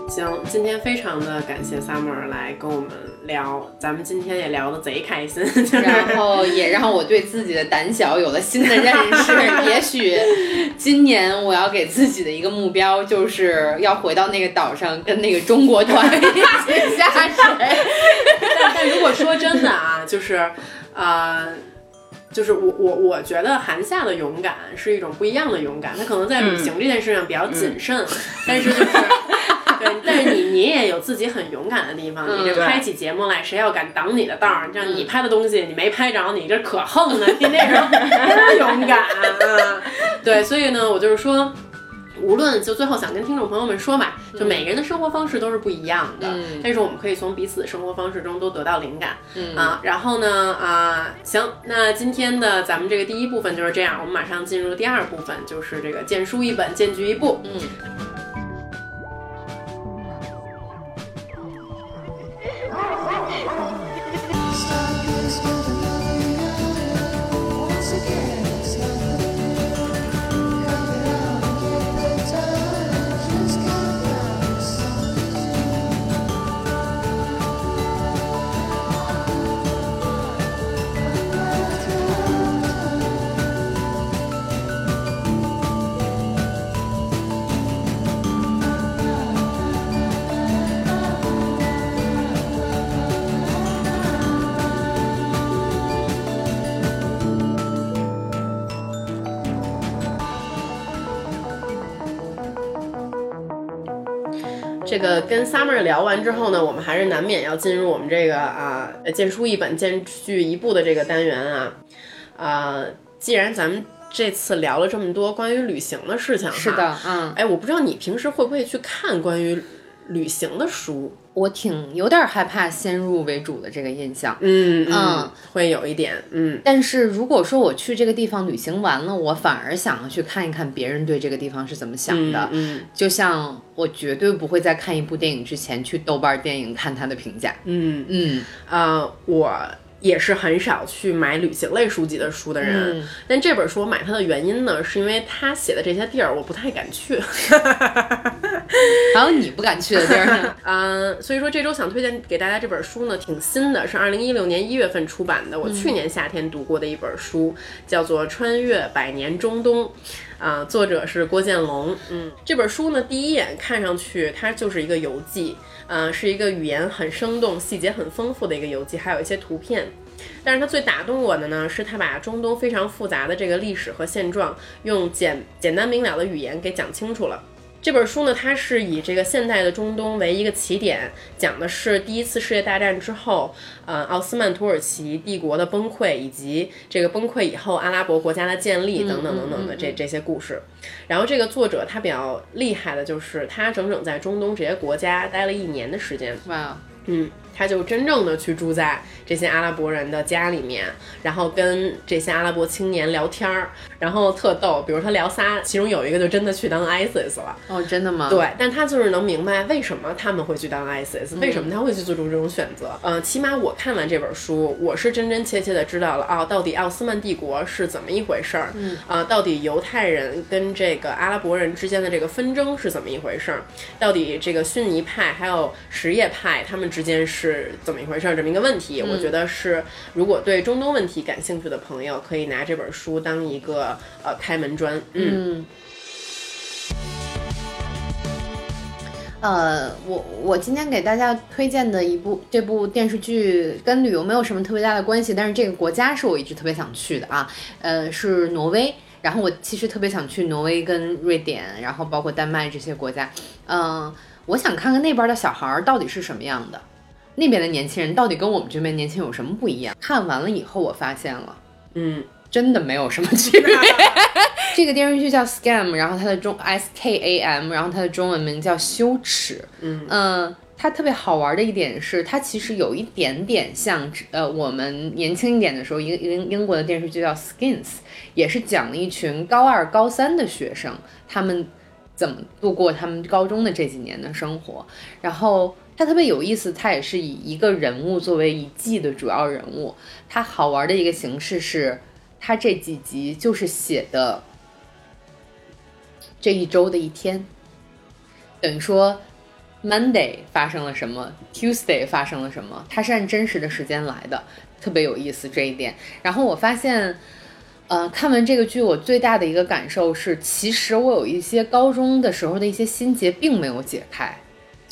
Speaker 1: 行，今天非常的感谢 Summer 来跟我们聊，咱们今天也聊得贼开心，
Speaker 2: 然后也让我对自己的胆小有了新的认识。也许今年我要给自己的一个目标，就是要回到那个岛上，跟那个中国团 一起下水。
Speaker 1: 但如果说真的啊，就是，呃，就是我我我觉得韩夏的勇敢是一种不一样的勇敢，他可能在旅行这件事上比较谨慎，但是就是，对，但是你你也有自己很勇敢的地方，你这拍起节目来，谁要敢挡你的道儿，像你拍的东西你没拍着，你这可横呢，你那时候 多勇敢啊！对，所以呢，我就是说。无论就最后想跟听众朋友们说嘛，就每个人的生活方式都是不一样的，但是我们可以从彼此的生活方式中都得到灵感嗯啊。然后呢啊，行，那今天的咱们这个第一部分就是这样，我们马上进入第二部分，就是这个见书一本，见剧一部。嗯。跟 Summer 聊完之后呢，我们还是难免要进入我们这个啊，荐书一本，荐剧一部的这个单元啊。啊，既然咱们这次聊了这么多关于旅行的事情，
Speaker 2: 是的，嗯，
Speaker 1: 哎，我不知道你平时会不会去看关于旅行的书。
Speaker 2: 我挺有点害怕先入为主的这个印象，
Speaker 1: 嗯嗯，会有一点，嗯。
Speaker 2: 但是如果说我去这个地方旅行完了，我反而想要去看一看别人对这个地方是怎么想的，
Speaker 1: 嗯。
Speaker 2: 就像我绝对不会在看一部电影之前去豆瓣电影看它的评价，
Speaker 1: 嗯
Speaker 2: 嗯，
Speaker 1: 啊，我。也是很少去买旅行类书籍的书的人，但这本书我买它的原因呢，是因为他写的这些地儿我不太敢去，
Speaker 2: 还有你不敢去的地儿呢。
Speaker 1: 嗯，所以说这周想推荐给大家这本书呢，挺新的，是二零一六年一月份出版的，我去年夏天读过的一本书，叫做《穿越百年中东》，啊，作者是郭建龙。嗯，这本书呢，第一眼看上去它就是一个游记。嗯，是一个语言很生动、细节很丰富的一个游记，还有一些图片。但是它最打动我的呢，是它把中东非常复杂的这个历史和现状，用简简单明了的语言给讲清楚了。这本书呢，它是以这个现代的中东为一个起点，讲的是第一次世界大战之后，呃，奥斯曼土耳其帝国的崩溃，以及这个崩溃以后阿拉伯国家的建立等等等等的这这些故事。然后这个作者他比较厉害的就是他整整在中东这些国家待了一年的时间。
Speaker 2: 哇，
Speaker 1: 嗯。他就真正的去住在这些阿拉伯人的家里面，然后跟这些阿拉伯青年聊天儿，然后特逗。比如他聊仨，其中有一个就真的去当 ISIS 了。
Speaker 2: 哦，真的吗？
Speaker 1: 对，但他就是能明白为什么他们会去当 ISIS，为什么他会去做出这种选择。嗯，起码我看完这本书，我是真真切切的知道了啊，到底奥斯曼帝国是怎么一回事儿。
Speaker 2: 嗯，
Speaker 1: 啊，到底犹太人跟这个阿拉伯人之间的这个纷争是怎么一回事儿？到底这个逊尼派还有什叶派他们之间是？是怎么一回事儿？这么一个问题，我觉得是，如果对中东问题感兴趣的朋友，可以拿这本书当一个呃开门砖。
Speaker 2: 嗯，呃，我我今天给大家推荐的一部这部电视剧跟旅游没有什么特别大的关系，但是这个国家是我一直特别想去的啊，呃，是挪威。然后我其实特别想去挪威跟瑞典，然后包括丹麦这些国家。嗯，我想看看那边的小孩儿到底是什么样的。那边的年轻人到底跟我们这边年轻有什么不一样？看完了以后，我发现了，
Speaker 1: 嗯，
Speaker 2: 真的没有什么区别。这个电视剧叫《Scam》，然后它的中 S K A M，然后它的中文名叫《羞耻》。
Speaker 1: 嗯
Speaker 2: 嗯，它特别好玩的一点是，它其实有一点点像呃我们年轻一点的时候，一个英英国的电视剧叫《Skins》，也是讲了一群高二、高三的学生，他们怎么度过他们高中的这几年的生活，然后。它特别有意思，它也是以一个人物作为一季的主要人物。它好玩的一个形式是，它这几集就是写的这一周的一天，等于说 Monday 发生了什么，Tuesday 发生了什么，它是按真实的时间来的，特别有意思这一点。然后我发现，呃，看完这个剧，我最大的一个感受是，其实我有一些高中的时候的一些心结并没有解开。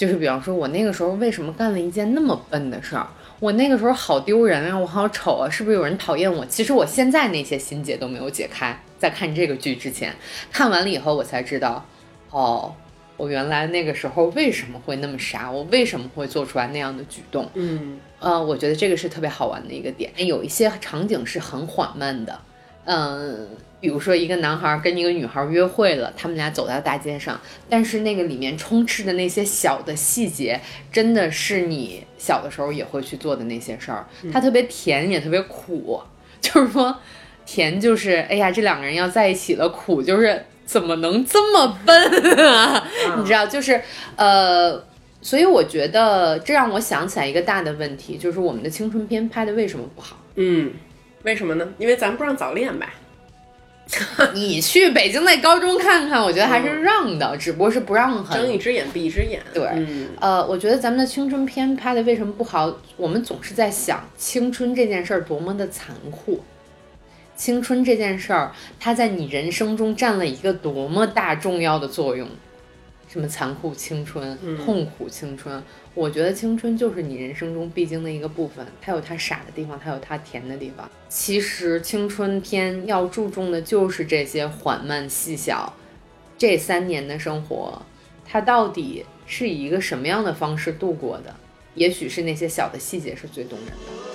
Speaker 2: 就是比方说，我那个时候为什么干了一件那么笨的事儿？我那个时候好丢人啊，我好丑啊，是不是有人讨厌我？其实我现在那些心结都没有解开。在看这个剧之前，看完了以后，我才知道，哦，我原来那个时候为什么会那么傻？我为什么会做出来那样的举动？
Speaker 1: 嗯，
Speaker 2: 呃，我觉得这个是特别好玩的一个点。有一些场景是很缓慢的，嗯。比如说，一个男孩跟一个女孩约会了，他们俩走在大街上，但是那个里面充斥的那些小的细节，真的是你小的时候也会去做的那些事儿。它特别甜，也特别苦。就是说，甜就是哎呀，这两个人要在一起了；苦就是怎么能这么笨啊？你知道，就是呃，所以我觉得这让我想起来一个大的问题，就是我们的青春片拍的为什么不好？
Speaker 1: 嗯，为什么呢？因为咱不让早恋呗。
Speaker 2: 你去北京那高中看看，我觉得还是让的，只不过是不让很
Speaker 1: 睁一只眼闭一只眼。
Speaker 2: 对，呃，我觉得咱们的青春片拍的为什么不好？我们总是在想青春这件事儿多么的残酷，青春这件事儿它在你人生中占了一个多么大重要的作用。什么残酷青春、痛苦青春？我觉得青春就是你人生中必经的一个部分，它有它傻的地方，它有它甜的地方。其实青春片要注重的就是这些缓慢细小。这三年的生活，它到底是以一个什么样的方式度过的？也许是那些小的细节是最动人的。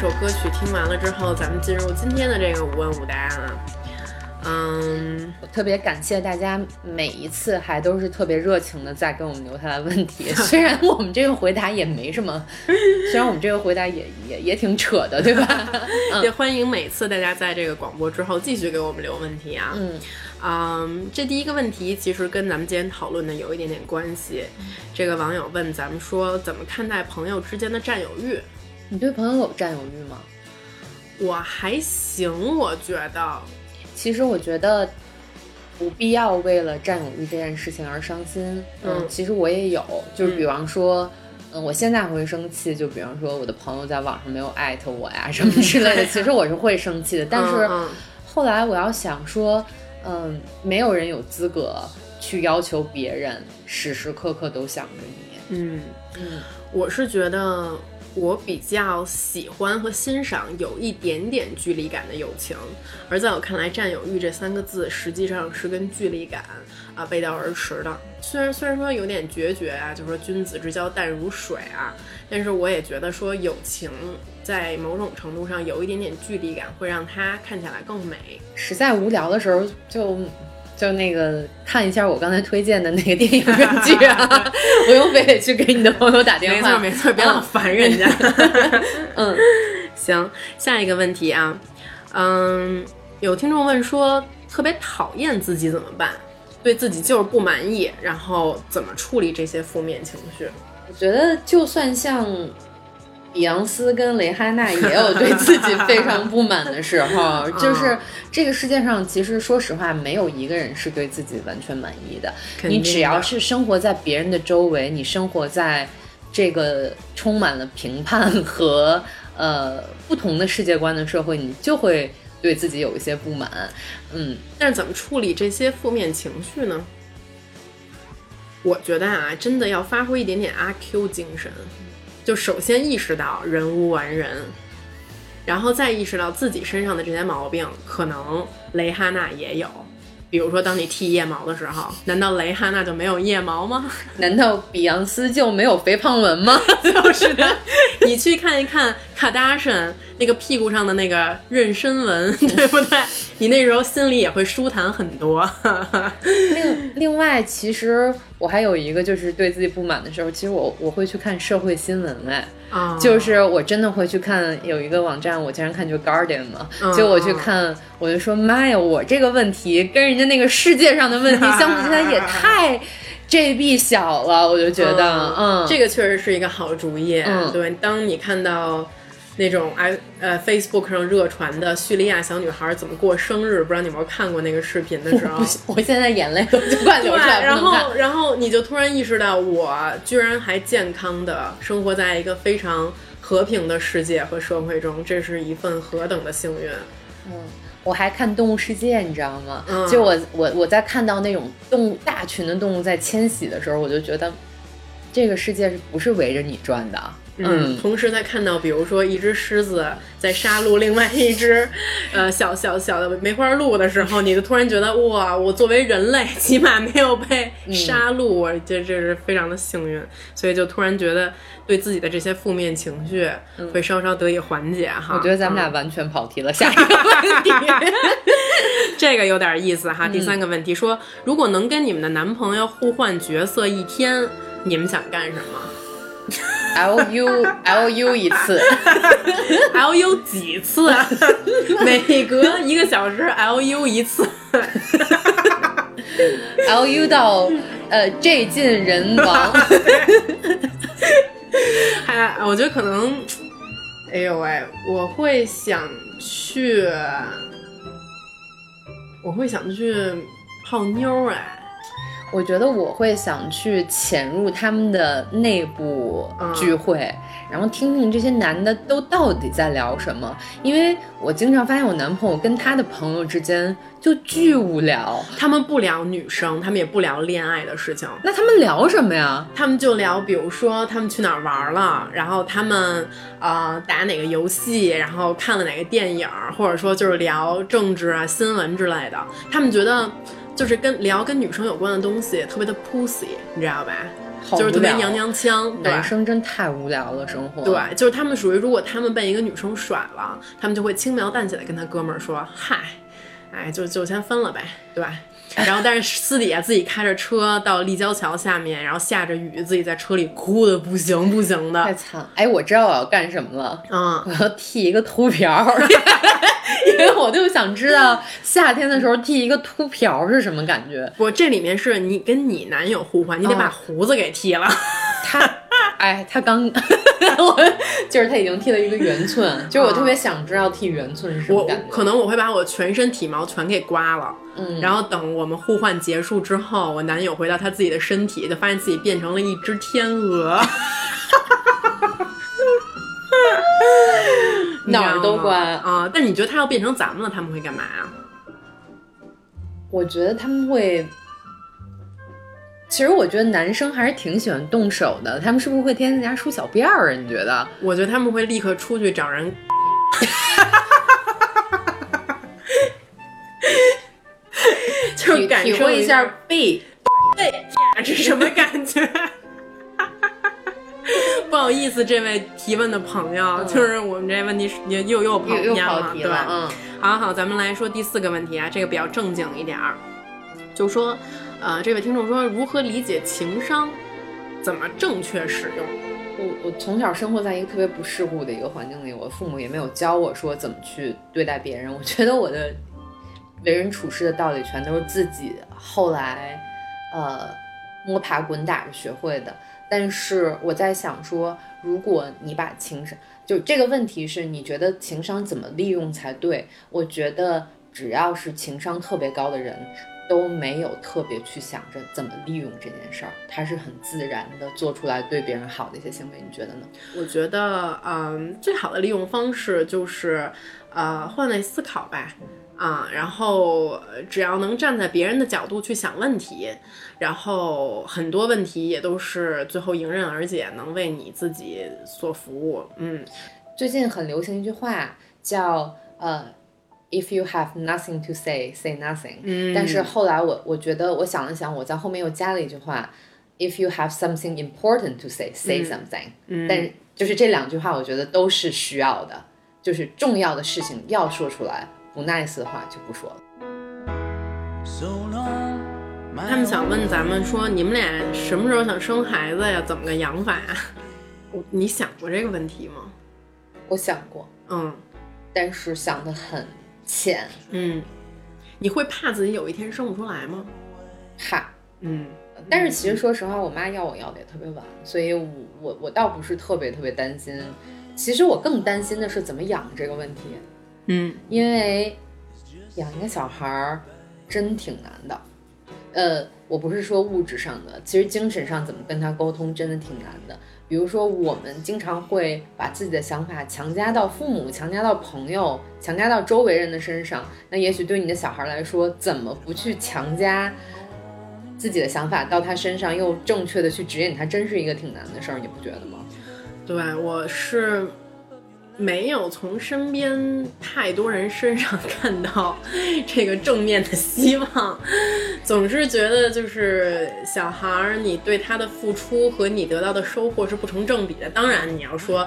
Speaker 1: 首歌曲听完了之后，咱们进入今天的这个五问五答啊。嗯，
Speaker 2: 我特别感谢大家每一次还都是特别热情的在给我们留下来问题，虽然我们这个回答也没什么，虽然我们这个回答也也也挺扯的，对吧？
Speaker 1: 也欢迎每次大家在这个广播之后继续给我们留问题啊。
Speaker 2: 嗯
Speaker 1: 嗯，这第一个问题其实跟咱们今天讨论的有一点点关系。这个网友问咱们说，怎么看待朋友之间的占有欲？
Speaker 2: 你对朋友有占有欲吗？
Speaker 1: 我还行，我觉得。
Speaker 2: 其实我觉得不必要为了占有欲这件事情而伤心。
Speaker 1: 嗯
Speaker 2: 其实我也有，就是比方说。嗯，我现在会生气，就比方说我的朋友在网上没有艾特我呀，什么之类的，其实我是会生气的。但是
Speaker 1: 嗯
Speaker 2: 后来我要想说，嗯，没有人有资格去要求别人时时刻刻都想着你。
Speaker 1: 嗯，
Speaker 2: 嗯
Speaker 1: 我是觉得我比较喜欢和欣赏有一点点距离感的友情，而在我看来，占有欲这三个字实际上是跟距离感啊背道而驰的。虽然虽然说有点决绝啊，就说君子之交淡如水啊，但是我也觉得说友情在某种程度上有一点点距离感，会让它看起来更美。
Speaker 2: 实在无聊的时候就。就那个看一下我刚才推荐的那个电影原剧啊，不用非得去给你的朋友打电话
Speaker 1: 没
Speaker 2: 话。
Speaker 1: 错没错，别老烦人家。
Speaker 2: 嗯，
Speaker 1: 行，下一个问题啊，嗯，有听众问说，特别讨厌自己怎么办？对自己就是不满意，然后怎么处理这些负面情绪？
Speaker 2: 我觉得就算像比昂斯跟蕾哈娜也有对自己非常 不满的时候，就是这个世界上其实说实话没有一个人是对自己完全满意的。你只要是生活在别人的周围，你生活在这个充满了评判和呃不同的世界观的社会，你就会对自己有一些不满。嗯，
Speaker 1: 但是怎么处理这些负面情绪呢？我觉得啊，真的要发挥一点点阿 Q 精神，就首先意识到人无完人，然后再意识到自己身上的这些毛病，可能蕾哈娜也有。比如说，当你剃腋毛的时候，难道蕾哈娜就没有腋毛吗？
Speaker 2: 难道比昂斯就没有肥胖纹吗？
Speaker 1: 就是的，你去看一看卡达珊那个屁股上的那个妊娠纹，对不对？你那时候心里也会舒坦很多。
Speaker 2: 另另外，其实我还有一个就是对自己不满的时候，其实我我会去看社会新闻哎，
Speaker 1: 啊
Speaker 2: 就是我真的会去看有一个网站，我经常看就 Guardian 嘛，
Speaker 1: 嗯
Speaker 2: 就我去看，我就说妈呀，我这个问题跟人家那个世界上的问题 相比起来也太 JB 小了，我就觉得，嗯，
Speaker 1: 这个确实是一个好主意。
Speaker 2: 嗯。
Speaker 1: 对，当你看到那种哎呃 Facebook 上热传的叙利亚小女孩怎么过生日，不知道你有没有看过那个视频的时候
Speaker 2: 我现在眼泪都快流
Speaker 1: 对，
Speaker 2: 出来了，然
Speaker 1: 后，然后你就突然意识到，我居然还健康的生活在一个非常和平的世界和社会中，这是一份何等的幸运！
Speaker 2: 嗯我还看《动物世界》，你知道吗？
Speaker 1: 嗯
Speaker 2: 就我我我在看到那种动物大群的动物在迁徙的时候，我就觉得这个世界是不是围着你转的？
Speaker 1: 嗯，同时在看到，比如说一只狮子在杀戮另外一只，呃，小小小的梅花鹿的时候，你就突然觉得，哇，我作为人类，起码没有被杀戮，我这这是非常的幸运，所以就突然觉得对自己的这些负面情绪会稍稍得以缓解哈。
Speaker 2: 我觉得咱们俩
Speaker 1: 嗯
Speaker 2: 完全跑题了，下一个问题。
Speaker 1: 这个有点意思哈。第三个问题说，如果能跟你们的男朋友互换角色一天，你们想干什么
Speaker 2: L U L U 一次
Speaker 1: ，？L U 几次？每隔一个小时 L U 一次。
Speaker 2: L U 到呃这尽人亡。
Speaker 1: 还我觉得可能，哎呦喂，我会想去，我会想去泡妞儿哎。
Speaker 2: 我觉得我会想去潜入他们的内部聚会，然后听听这些男的都到底在聊什么。因为我经常发现我男朋友跟他的朋友之间就巨无聊，
Speaker 1: 他们不聊女生，他们也不聊恋爱的事情。
Speaker 2: 那他们聊什么呀？
Speaker 1: 他们就聊，比如说他们去哪儿玩了，然后他们呃打哪个游戏，然后看了哪个电影，或者说就是聊政治啊、新闻之类的。他们觉得。就是跟聊跟女生有关的东西，特别的 pussy，你知道吧？就是特别娘娘腔。
Speaker 2: 男生真太无聊了，生活。
Speaker 1: 对，就是他们属于，如果他们被一个女生甩了，他们就会轻描淡写的跟他哥们儿说：“嗨，哎，就就先分了呗，对吧？”然后，但是私底下自己开着车到立交桥下面，然后下着雨，自己在车里哭的不行不行的，
Speaker 2: 太惨。哎，我知道我要干什么了，
Speaker 1: 嗯，
Speaker 2: 我要剃一个秃瓢。因为我就想知道夏天的时候剃一个秃瓢是什么感觉。
Speaker 1: 不，这里面是你跟你男友互换，你得把胡子给剃了。
Speaker 2: 他，哎，他刚，我就是他已经剃了一个圆寸，就是我特别想知道剃圆寸是什么感觉。
Speaker 1: 可能我会把我全身体毛全给刮了，嗯，然后等我们互换结束之后，我男友回到他自己的身体，就发现自己变成了一只天鹅。
Speaker 2: 哪儿都关
Speaker 1: 啊！但你觉得他要变成咱们了，他们会干嘛呀？
Speaker 2: 我觉得他们会，其实我觉得男生还是挺喜欢动手的。他们是不是会天天在家梳小辫儿啊？你觉得？
Speaker 1: 我觉得他们会立刻出去找人，就感受
Speaker 2: 一下背
Speaker 1: 背 是什么感觉？不好意思，这位提问的朋友，就是我们这问题又又
Speaker 2: 又
Speaker 1: 跑偏
Speaker 2: 了，
Speaker 1: 对吧？嗯，好好，咱们来说第四个问题啊，这个比较正经一点儿，就说，呃，这位听众说如何理解情商，怎么正确使用？
Speaker 2: 我我从小生活在一个特别不世故的一个环境里，我父母也没有教我说怎么去对待别人，我觉得我的为人处事的道理全都是自己后来，呃，摸爬滚打着学会的。但是我在想说，如果你把情商，就这个问题是你觉得情商怎么利用才对？我觉得只要是情商特别高的人，都没有特别去想着怎么利用这件事儿，他是很自然的做出来对别人好的一些行为。你觉得呢？
Speaker 1: 我觉得，嗯，最好的利用方式就是，呃，换位思考吧。啊，然后只要能站在别人的角度去想问题，然后很多问题也都是最后迎刃而解，能为你自己所服务。嗯，
Speaker 2: 最近很流行一句话叫呃，if you have nothing to say, say nothing。
Speaker 1: 嗯，
Speaker 2: 但是后来我我觉得我想了想，我在后面又加了一句话，if you have something important to say, say something。
Speaker 1: 嗯，
Speaker 2: 但就是这两句话，我觉得都是需要的，就是重要的事情要说出来。不 nice 的话就不说了。
Speaker 1: 他们想问咱们说，你们俩什么时候想生孩子呀？怎么个养法呀？你想过这个问题吗？
Speaker 2: 我想过，
Speaker 1: 嗯，
Speaker 2: 但是想的很浅，
Speaker 1: 嗯。你会怕自己有一天生不出来吗？
Speaker 2: 怕，
Speaker 1: 嗯。
Speaker 2: 但是其实说实话，我妈要我要的也特别晚，所以我我我倒不是特别特别担心。其实我更担心的是怎么养这个问题。
Speaker 1: 嗯，
Speaker 2: 因为养一个小孩儿真挺难的，呃，我不是说物质上的，其实精神上怎么跟他沟通真的挺难的。比如说，我们经常会把自己的想法强加到父母、强加到朋友、强加到周围人的身上。那也许对你的小孩来说，怎么不去强加自己的想法到他身上，又正确的去指引他，真是一个挺难的事儿，你不觉得吗？
Speaker 1: 对，我是。没有从身边太多人身上 看到这个正面的希望，总是觉得就是小孩儿，你对他的付出和你得到的收获是不成正比的。当然，你要说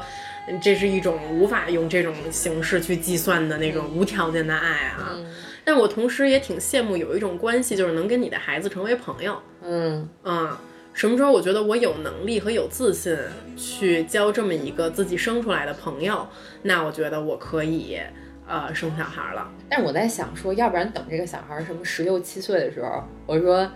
Speaker 1: 这是一种无法用这种形式去计算的那种无条件的爱啊。但我同时也挺羡慕有一种关系，就是能跟你的孩子成为朋友。
Speaker 2: 嗯
Speaker 1: 嗯。什么时候我觉得我有能力和有自信去交这么一个自己生出来的朋友，那我觉得我可以呃生小孩了。
Speaker 2: 但是我在想说，要不然等这个小孩什么十六七岁的时候，我说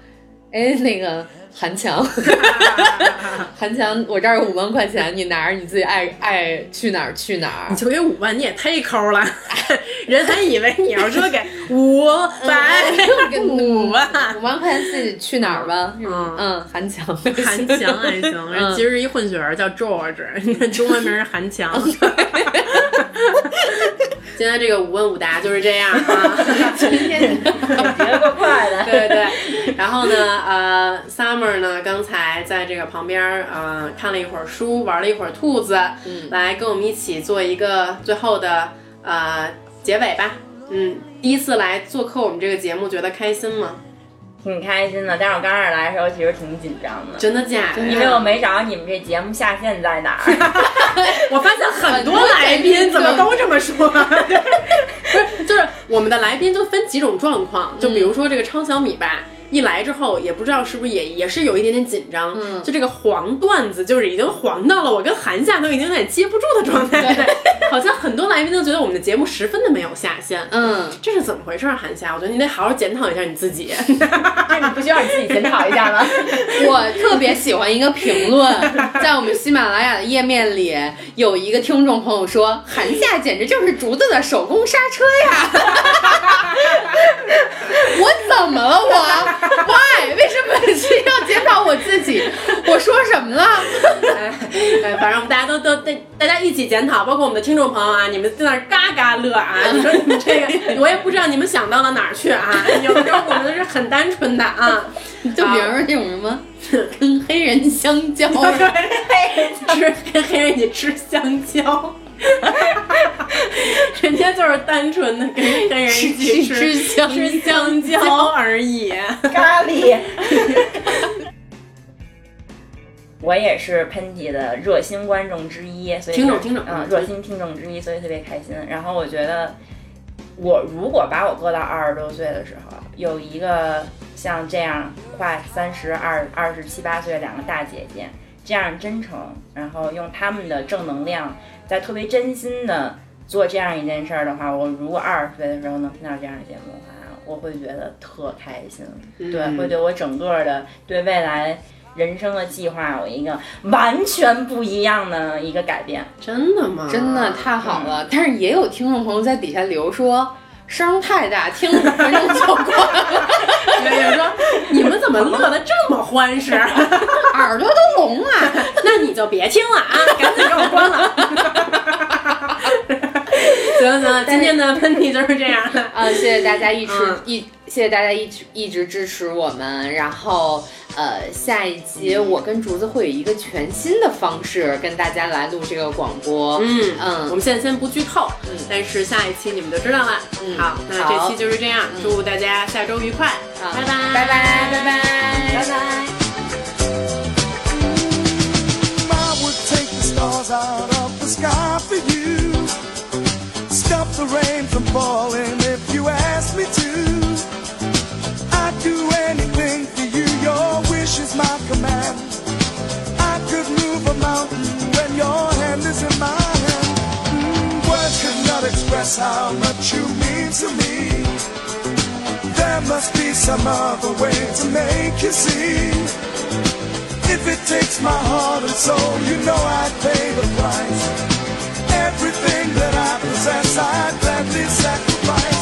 Speaker 2: 哎，那个。韩强，韩强，我这儿有五万块钱，你拿着，你自己爱爱去哪儿去哪儿。
Speaker 1: 你就给五万，你也忒抠了，人还以为你要说给五百，
Speaker 2: 给五万，五万块钱自己去哪儿吧。嗯。嗯，韩强，
Speaker 1: 韩强还行，人其实是一混血儿，叫 George，你看中文名是韩强。今天这个五问五答就是这样啊，
Speaker 2: 今天
Speaker 3: 别够快的，
Speaker 1: 对对。然后呢，呃，Summer 呢，刚才在这个旁边儿，呃，看了一会儿书，玩了一会儿兔子，
Speaker 2: 嗯，
Speaker 1: 来跟我们一起做一个最后的呃结尾吧。嗯，第一次来做客我们这个节目，觉得开心吗？
Speaker 3: 挺开心的，但是我刚开始来的时候其实挺紧张的，
Speaker 1: 真的假的？
Speaker 3: 因为我没找到你们这节目下线在哪儿。
Speaker 1: 我发现很多来宾怎么都这么说，不是，就是我们的来宾就分几种状况，就比如说这个超小米吧。一来之后也不知道是不是也也是有一点点紧张，
Speaker 2: 嗯，
Speaker 1: 就这个黄段子就是已经黄到了我跟韩夏都已经有点接不住的状态，对，好像很多来宾都觉得我们的节目十分的没有下限，
Speaker 2: 嗯，
Speaker 1: 这是怎么回事？韩夏，我觉得你得好好检讨一下你自己，
Speaker 3: 这 你不需要你自己检讨一下吗？
Speaker 2: 我特别喜欢一个评论，在我们喜马拉雅的页面里有一个听众朋友说，韩夏简直就是竹子的手工刹车呀，我怎么了我 Why？为什么是要检讨我自己？我说什么了？
Speaker 1: 哎，反正我们大家都都大大家一起检讨，包括我们的听众朋友啊，你们在那嘎嘎乐啊！你说你们这个，我也不知道你们想到了哪儿去啊？有的时候我们都是很单纯的啊，
Speaker 2: 就比如说这种什么跟黑人相交，
Speaker 1: 吃跟黑人一起吃香蕉。人家就是单纯的跟跟人一起
Speaker 2: 吃
Speaker 1: 香吃香蕉 而已，
Speaker 3: 咖喱。我也是喷嚏的热心观众之一，所以
Speaker 1: 听众听众
Speaker 3: 嗯，热心听众之一，所以特别开心。然后我觉得，我如果把我搁到二十多岁的时候，有一个像这样快三十二、二十七八岁的两个大姐姐，这样真诚，然后用他们的正能量。在特别真心的做这样一件事儿的话，我如果二十岁的时候能听到这样的节目的话，我会觉得特开心。对，会对我整个的对未来人生的计划有一个完全不一样的一个改变。
Speaker 1: 真的吗？
Speaker 2: 真的太好了！但是也有听众朋友在底下留说，声太大，听五分钟就关了。
Speaker 1: 有人说你们怎么乐得这么欢实，
Speaker 2: 耳朵都聋了？
Speaker 1: 那你就别听了啊，赶紧给我关了。行行，今天的喷嚏就是这样的
Speaker 2: 啊！谢谢大家一直一，谢谢大家一直一直支持我们。然后呃，下一集我跟竹子会有一个全新的方式跟大家来录这个广播。
Speaker 1: 嗯
Speaker 2: 嗯，
Speaker 1: 我们现在先不剧透，嗯，但是下一期你们就知道了。
Speaker 2: 嗯，
Speaker 1: 好，那这期就是这样，祝大家下周愉快，拜拜
Speaker 2: 拜拜拜拜
Speaker 3: 拜拜。
Speaker 4: stop the rain from falling if you ask me to. do anything for you, your wish is my command. I could move a mountain when your hand is in my hand. Mm, words cannot express how much you mean to me. There must be some other way to make you see. If it takes my heart and soul, you know I'd pay the price. Everything that I possess, I gladly sacrifice.